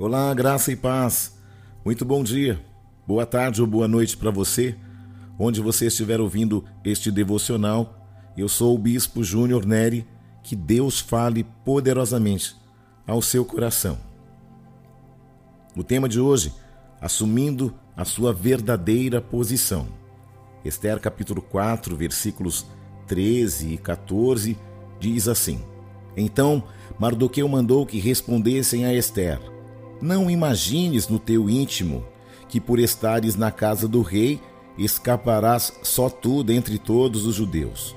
Olá, graça e paz. Muito bom dia, boa tarde ou boa noite para você, onde você estiver ouvindo este devocional. Eu sou o Bispo Júnior Neri. Que Deus fale poderosamente ao seu coração. O tema de hoje: assumindo a sua verdadeira posição. Esther capítulo 4, versículos 13 e 14 diz assim: Então Mardoqueu mandou que respondessem a Esther: Não imagines no teu íntimo que por estares na casa do rei escaparás só tu dentre todos os judeus.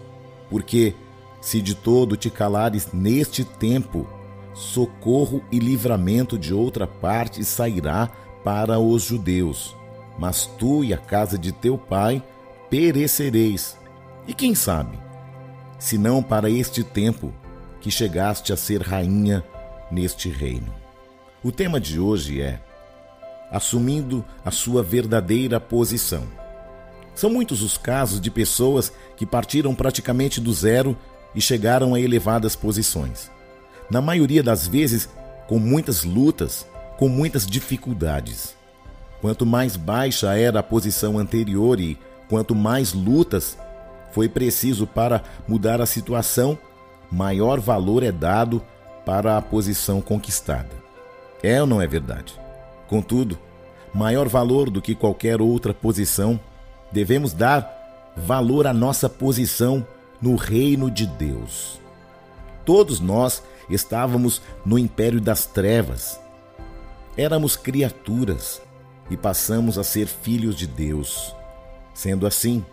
Porque se de todo te calares neste tempo, socorro e livramento de outra parte sairá para os judeus. Mas tu e a casa de teu pai perecereis. E quem sabe, se não para este tempo que chegaste a ser rainha neste reino. O tema de hoje é assumindo a sua verdadeira posição. São muitos os casos de pessoas que partiram praticamente do zero e chegaram a elevadas posições. Na maioria das vezes, com muitas lutas, com muitas dificuldades. Quanto mais baixa era a posição anterior e quanto mais lutas foi preciso para mudar a situação, maior valor é dado para a posição conquistada. É ou não é verdade? Contudo, maior valor do que qualquer outra posição, devemos dar valor à nossa posição no reino de Deus. Todos nós estávamos no império das trevas. Éramos criaturas e passamos a ser filhos de Deus. Sendo assim,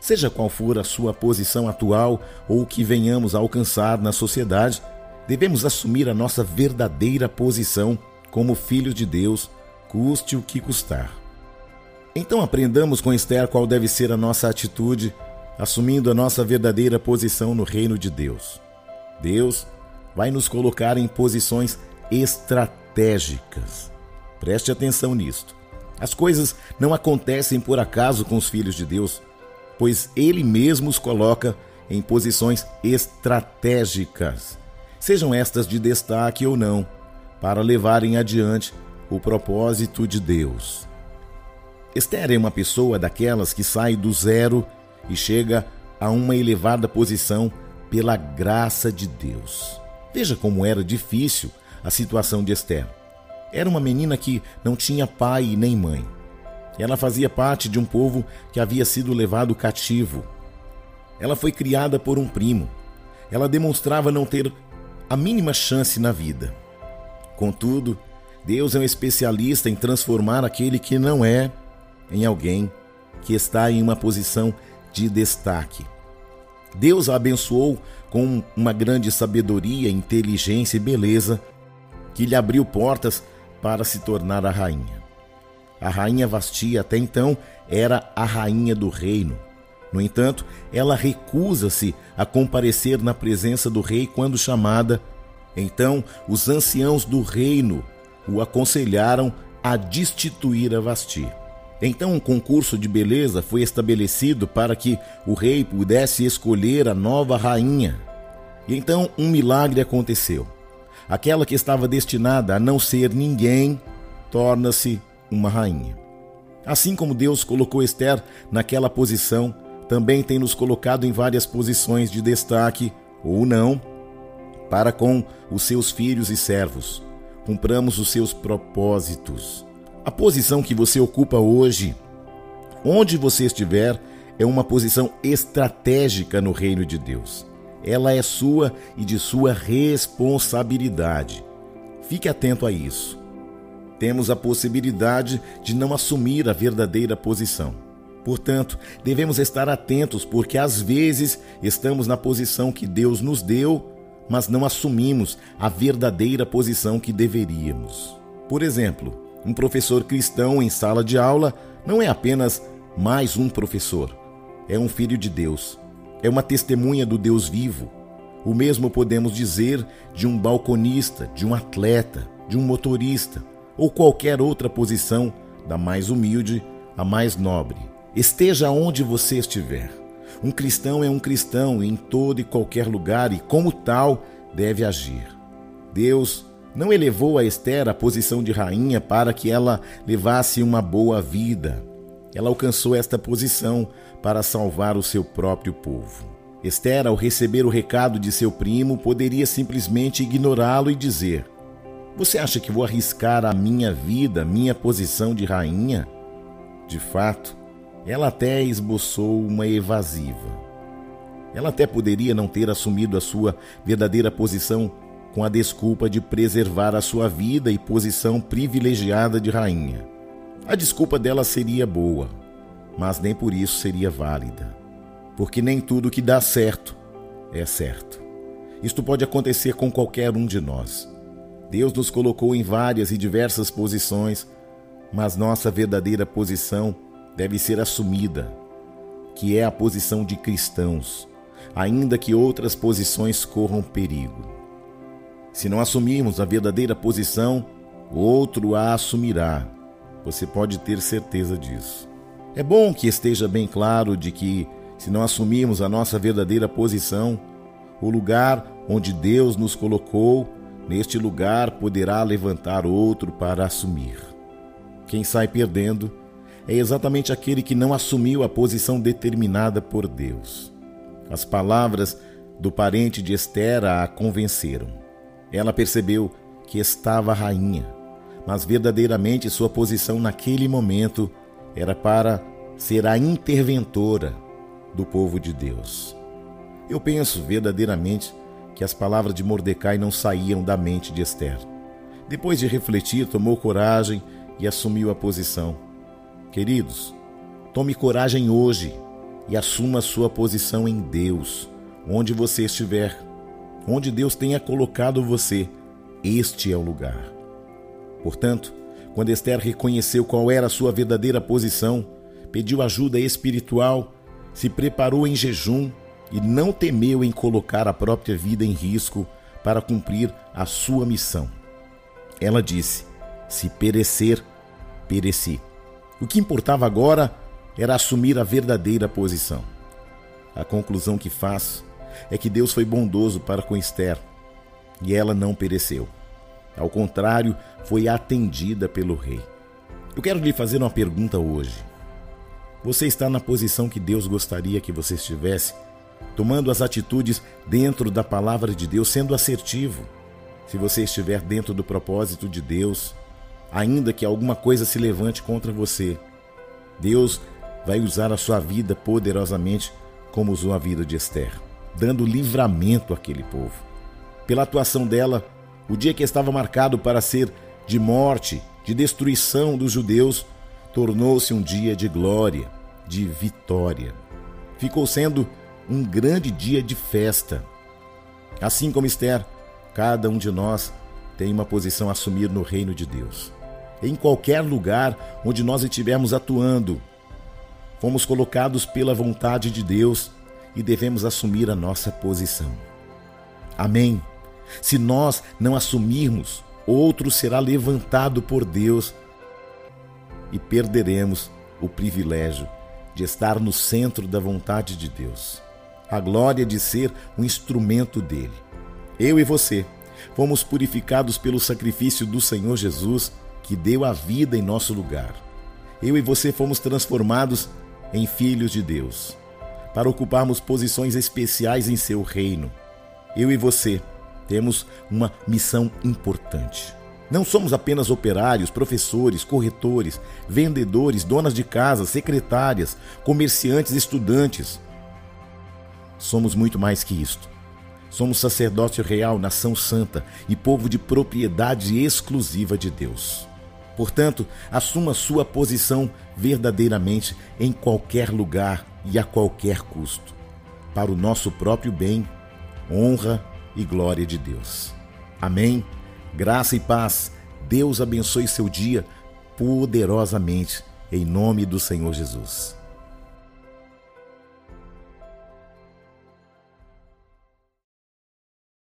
seja qual for a sua posição atual ou o que venhamos a alcançar na sociedade, devemos assumir a nossa verdadeira posição como filhos de Deus, custe o que custar. Então aprendamos com Esther qual deve ser a nossa atitude assumindo a nossa verdadeira posição no reino de Deus. Deus vai nos colocar em posições estratégicas. Preste atenção nisto. As coisas não acontecem por acaso com os filhos de Deus, pois Ele mesmo os coloca em posições estratégicas, sejam estas de destaque ou não, para levarem adiante o propósito de Deus. Esther é uma pessoa daquelas que sai do zero e chega a uma elevada posição pela graça de Deus. Veja como era difícil a situação de Esther. Era uma menina que não tinha pai nem mãe. Ela fazia parte de um povo que havia sido levado cativo. Ela foi criada por um primo. Ela demonstrava não ter a mínima chance na vida. Contudo, Deus é um especialista em transformar aquele que não é em alguém que está em uma posição de destaque. Deus a abençoou com uma grande sabedoria, inteligência e beleza que lhe abriu portas para se tornar a rainha. A rainha Vasti até então era a rainha do reino. No entanto, ela recusa-se a comparecer na presença do rei quando chamada. Então, os anciãos do reino o aconselharam a destituir a Vasti. Então, um concurso de beleza foi estabelecido para que o rei pudesse escolher a nova rainha. E então um milagre aconteceu. Aquela que estava destinada a não ser ninguém torna-se uma rainha. Assim como Deus colocou Esther naquela posição, também tem nos colocado em várias posições de destaque, ou não, para com os seus filhos e servos. Cumpramos os seus propósitos. A posição que você ocupa hoje, onde você estiver, é uma posição estratégica no reino de Deus. Ela é sua e de sua responsabilidade. Fique atento a isso. Temos a possibilidade de não assumir a verdadeira posição. Portanto, devemos estar atentos porque às vezes estamos na posição que Deus nos deu, mas não assumimos a verdadeira posição que deveríamos. Por exemplo, um professor cristão em sala de aula não é apenas mais um professor, é um filho de Deus, é uma testemunha do Deus vivo. O mesmo podemos dizer de um balconista, de um atleta, de um motorista ou qualquer outra posição, da mais humilde à mais nobre. Esteja onde você estiver. Um cristão é um cristão em todo e qualquer lugar e, como tal, deve agir. Deus não elevou a Esther à posição de rainha para que ela levasse uma boa vida. Ela alcançou esta posição para salvar o seu próprio povo. Esther, ao receber o recado de seu primo, poderia simplesmente ignorá-lo e dizer: Você acha que vou arriscar a minha vida, minha posição de rainha? De fato, ela até esboçou uma evasiva. Ela até poderia não ter assumido a sua verdadeira posição com a desculpa de preservar a sua vida e posição privilegiada de rainha. A desculpa dela seria boa, mas nem por isso seria válida, porque nem tudo que dá certo é certo. Isto pode acontecer com qualquer um de nós. Deus nos colocou em várias e diversas posições, mas nossa verdadeira posição deve ser assumida, que é a posição de cristãos, ainda que outras posições corram perigo. Se não assumirmos a verdadeira posição, outro a assumirá. Você pode ter certeza disso. É bom que esteja bem claro de que, se não assumirmos a nossa verdadeira posição, o lugar onde Deus nos colocou, neste lugar poderá levantar outro para assumir. Quem sai perdendo é exatamente aquele que não assumiu a posição determinada por Deus. As palavras do parente de Esther a convenceram. Ela percebeu que estava rainha, mas verdadeiramente sua posição naquele momento era para ser a interventora do povo de Deus. Eu penso verdadeiramente que as palavras de Mordecai não saíam da mente de Esther. Depois de refletir, tomou coragem e assumiu a posição. Queridos, tome coragem hoje e assuma sua posição em Deus, onde você estiver onde Deus tenha colocado você, este é o lugar. Portanto, quando Esther reconheceu qual era a sua verdadeira posição, pediu ajuda espiritual, se preparou em jejum e não temeu em colocar a própria vida em risco para cumprir a sua missão. Ela disse: Se perecer, pereci. O que importava agora era assumir a verdadeira posição. A conclusão que faço é que Deus foi bondoso para com Esther e ela não pereceu. Ao contrário, foi atendida pelo rei. Eu quero lhe fazer uma pergunta hoje. Você está na posição que Deus gostaria que você estivesse, tomando as atitudes dentro da palavra de Deus, sendo assertivo. Se você estiver dentro do propósito de Deus, ainda que alguma coisa se levante contra você, Deus vai usar a sua vida poderosamente como usou a vida de Esther dando livramento àquele povo. Pela atuação dela, o dia que estava marcado para ser de morte, de destruição dos judeus, tornou-se um dia de glória, de vitória. Ficou sendo um grande dia de festa. Assim como Esther, cada um de nós tem uma posição a assumir no reino de Deus. Em qualquer lugar onde nós estivermos atuando, fomos colocados pela vontade de Deus e devemos assumir a nossa posição. Amém. Se nós não assumirmos, outro será levantado por Deus e perderemos o privilégio de estar no centro da vontade de Deus, a glória de ser um instrumento dele. Eu e você fomos purificados pelo sacrifício do Senhor Jesus, que deu a vida em nosso lugar. Eu e você fomos transformados em filhos de Deus para ocuparmos posições especiais em seu reino. Eu e você temos uma missão importante. Não somos apenas operários, professores, corretores, vendedores, donas de casa, secretárias, comerciantes, estudantes. Somos muito mais que isto. Somos sacerdócio real, nação santa e povo de propriedade exclusiva de Deus. Portanto, assuma sua posição verdadeiramente em qualquer lugar e a qualquer custo, para o nosso próprio bem, honra e glória de Deus. Amém? Graça e paz. Deus abençoe seu dia poderosamente, em nome do Senhor Jesus.